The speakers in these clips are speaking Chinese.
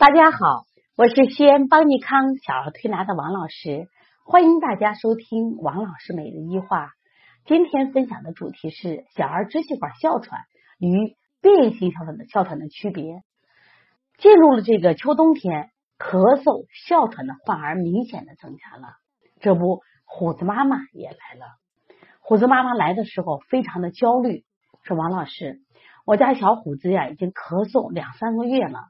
大家好，我是西安邦尼康小儿推拿的王老师，欢迎大家收听王老师每日一话。今天分享的主题是小儿支气管哮喘与变异性哮喘的哮喘的区别。进入了这个秋冬天，咳嗽、哮喘的患儿明显的增加了。这不，虎子妈妈也来了。虎子妈妈来的时候非常的焦虑，说：“王老师，我家小虎子呀，已经咳嗽两三个月了。”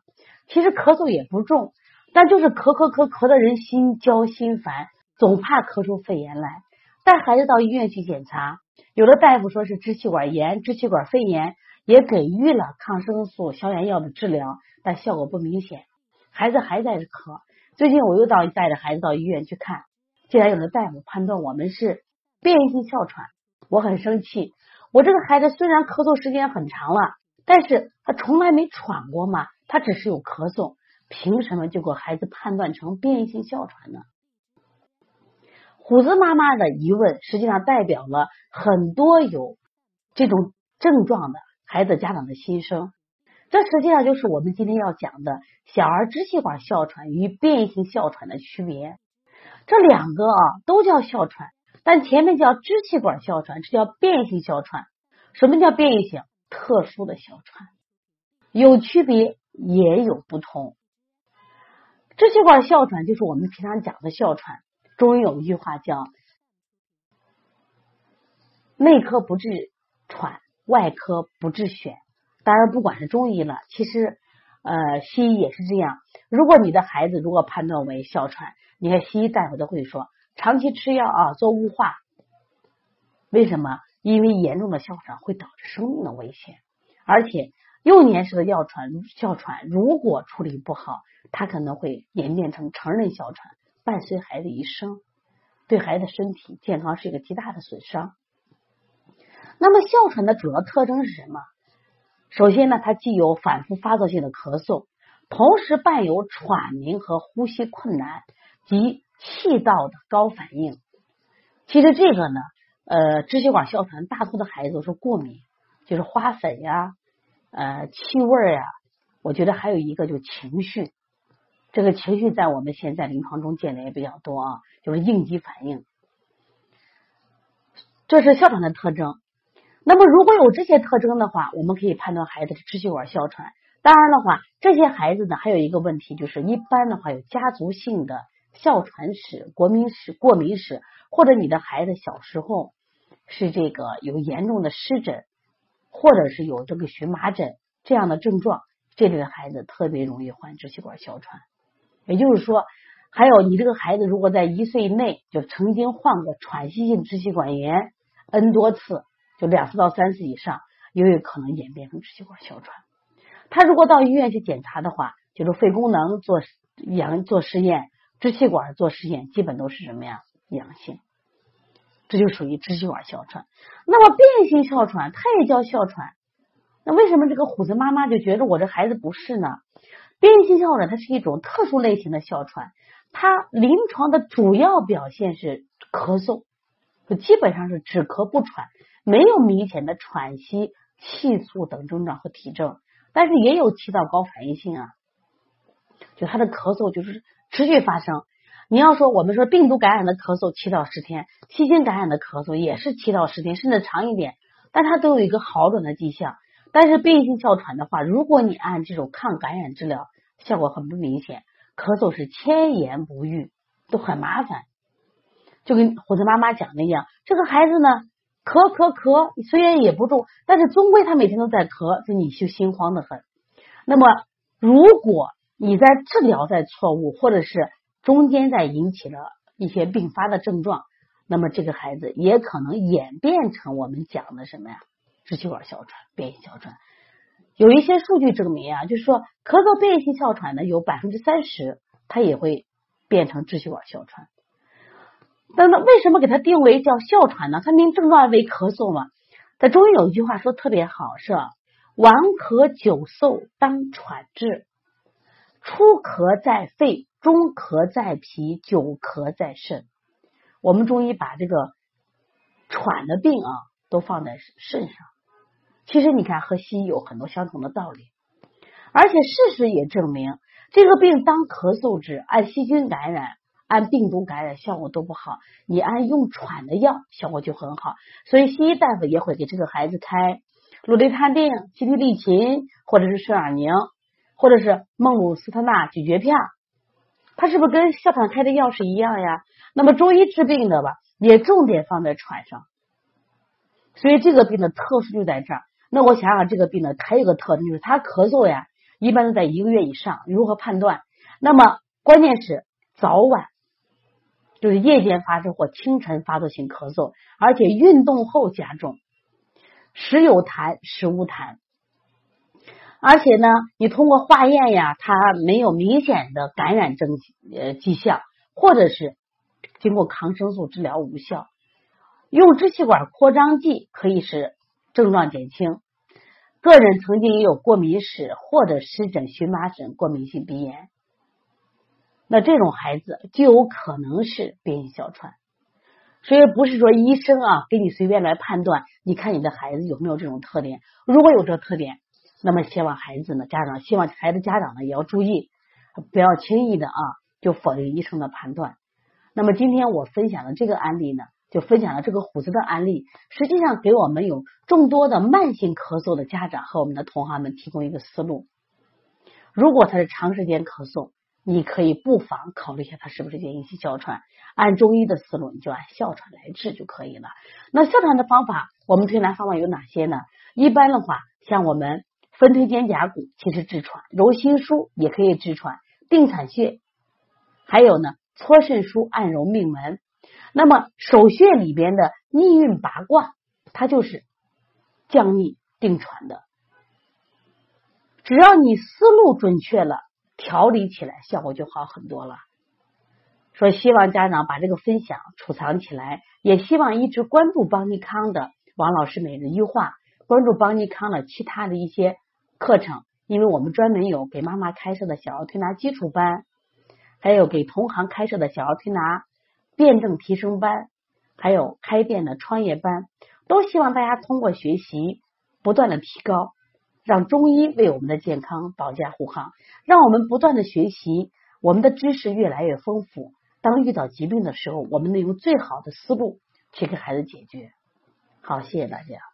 其实咳嗽也不重，但就是咳咳咳咳的人心焦心烦，总怕咳出肺炎来。带孩子到医院去检查，有的大夫说是支气管炎、支气管肺炎，也给予了抗生素、消炎药的治疗，但效果不明显。孩子还在咳。最近我又到带着孩子到医院去看，竟然有的大夫判断我们是变异性哮喘，我很生气。我这个孩子虽然咳嗽时间很长了，但是他从来没喘过嘛。他只是有咳嗽，凭什么就给孩子判断成变异性哮喘呢？虎子妈妈的疑问，实际上代表了很多有这种症状的孩子家长的心声。这实际上就是我们今天要讲的小儿支气管哮喘与变异性哮喘的区别。这两个啊都叫哮喘，但前面叫支气管哮喘，这叫变异性哮喘。什么叫变异性？特殊的哮喘，有区别。也有不同，支气管哮喘就是我们平常讲的哮喘。中医有一句话叫“内科不治喘，外科不治癣”。当然，不管是中医了，其实呃西医也是这样。如果你的孩子如果判断为哮喘，你看西医大夫都会说长期吃药啊，做雾化。为什么？因为严重的哮喘会导致生命的危险，而且。幼年时的哮喘，哮喘如果处理不好，它可能会演变成成人哮喘，伴随孩子一生，对孩子身体健康是一个极大的损伤。那么哮喘的主要特征是什么？首先呢，它既有反复发作性的咳嗽，同时伴有喘鸣和呼吸困难及气道的高反应。其实这个呢，呃，支气管哮喘大多的孩子都是过敏，就是花粉呀。呃，气味呀，我觉得还有一个就是情绪，这个情绪在我们现在临床中见的也比较多啊，就是应激反应，这是哮喘的特征。那么如果有这些特征的话，我们可以判断孩子是支气管哮喘。当然的话，这些孩子呢还有一个问题，就是一般的话有家族性的哮喘史、过敏史、过敏史，或者你的孩子小时候是这个有严重的湿疹。或者是有这个荨麻疹这样的症状，这类的孩子特别容易患支气管哮喘。也就是说，还有你这个孩子如果在一岁内就曾经患过喘息性支气管炎 n 多次，就两次到三次以上，也有可能演变成支气管哮喘。他如果到医院去检查的话，就是肺功能做阳做试验，支气管做试验，基本都是什么呀？阳性。这就属于支气管哮喘。那么变性哮喘，它也叫哮喘。那为什么这个虎子妈妈就觉得我这孩子不是呢？变性哮喘它是一种特殊类型的哮喘，它临床的主要表现是咳嗽，基本上是只咳不喘，没有明显的喘息、气促等症状和体征，但是也有气道高反应性啊，就他的咳嗽就是持续发生。你要说我们说病毒感染的咳嗽七到十天，细菌感染的咳嗽也是七到十天，甚至长一点，但它都有一个好转的迹象。但是变性哮喘的话，如果你按这种抗感染治疗，效果很不明显，咳嗽是千言不愈，都很麻烦。就跟虎子妈妈讲的一样，这个孩子呢，咳咳咳，虽然也不重，但是终归他每天都在咳，就你就心慌的很。那么如果你在治疗在错误，或者是中间再引起了一些并发的症状，那么这个孩子也可能演变成我们讲的什么呀？支气管哮喘、变异哮喘。有一些数据证明啊，就是说咳嗽变异性哮喘呢，有百分之三十它也会变成支气管哮喘。那那为什么给它定为叫哮喘呢？它明症状为咳嗽嘛。在中医有一句话说特别好，是顽咳久嗽当喘治，初咳在肺。中咳在脾，久咳在肾。我们中医把这个喘的病啊，都放在肾上。其实你看，和西医有很多相同的道理。而且事实也证明，这个病当咳嗽治，按细菌感染、按病毒感染效果都不好，你按用喘的药效果就很好。所以西医大夫也会给这个孩子开氯雷他定、西替利嗪，或者是顺尔宁，或者是孟鲁司特钠咀嚼片。它是不是跟哮喘开的药是一样呀？那么中医治病的吧，也重点放在喘上。所以这个病的特殊就在这儿。那我想想，这个病呢，还有个特征就是它咳嗽呀，一般都在一个月以上。如何判断？那么关键是早晚，就是夜间发生或清晨发作性咳嗽，而且运动后加重，时有痰，时无痰。而且呢，你通过化验呀，它没有明显的感染症呃迹象，或者是经过抗生素治疗无效，用支气管扩张剂可以使症状减轻。个人曾经也有过敏史或者湿疹、荨麻疹、过敏性鼻炎，那这种孩子就有可能是变异哮喘。所以不是说医生啊给你随便来判断，你看你的孩子有没有这种特点，如果有这特点。那么，希望孩子呢，家长希望孩子家长呢也要注意，不要轻易的啊就否定医生的判断。那么，今天我分享的这个案例呢，就分享了这个虎子的案例，实际上给我们有众多的慢性咳嗽的家长和我们的同行们提供一个思路。如果他是长时间咳嗽，你可以不妨考虑一下他是不是间引起哮喘。按中医的思路，你就按哮喘来治就可以了。那哮喘的方法，我们推拿方法有哪些呢？一般的话，像我们。分推肩胛骨其实治喘，揉心腧也可以治喘，定产穴，还有呢搓肾腧按揉命门。那么手穴里边的逆运八卦，它就是降逆定喘的。只要你思路准确了，调理起来效果就好很多了。说希望家长把这个分享储藏起来，也希望一直关注邦尼康的王老师每日一话，关注邦尼康的其他的一些。课程，因为我们专门有给妈妈开设的小儿推拿基础班，还有给同行开设的小儿推拿辩证提升班，还有开店的创业班，都希望大家通过学习不断的提高，让中医为我们的健康保驾护航，让我们不断的学习，我们的知识越来越丰富。当遇到疾病的时候，我们能用最好的思路去给孩子解决。好，谢谢大家。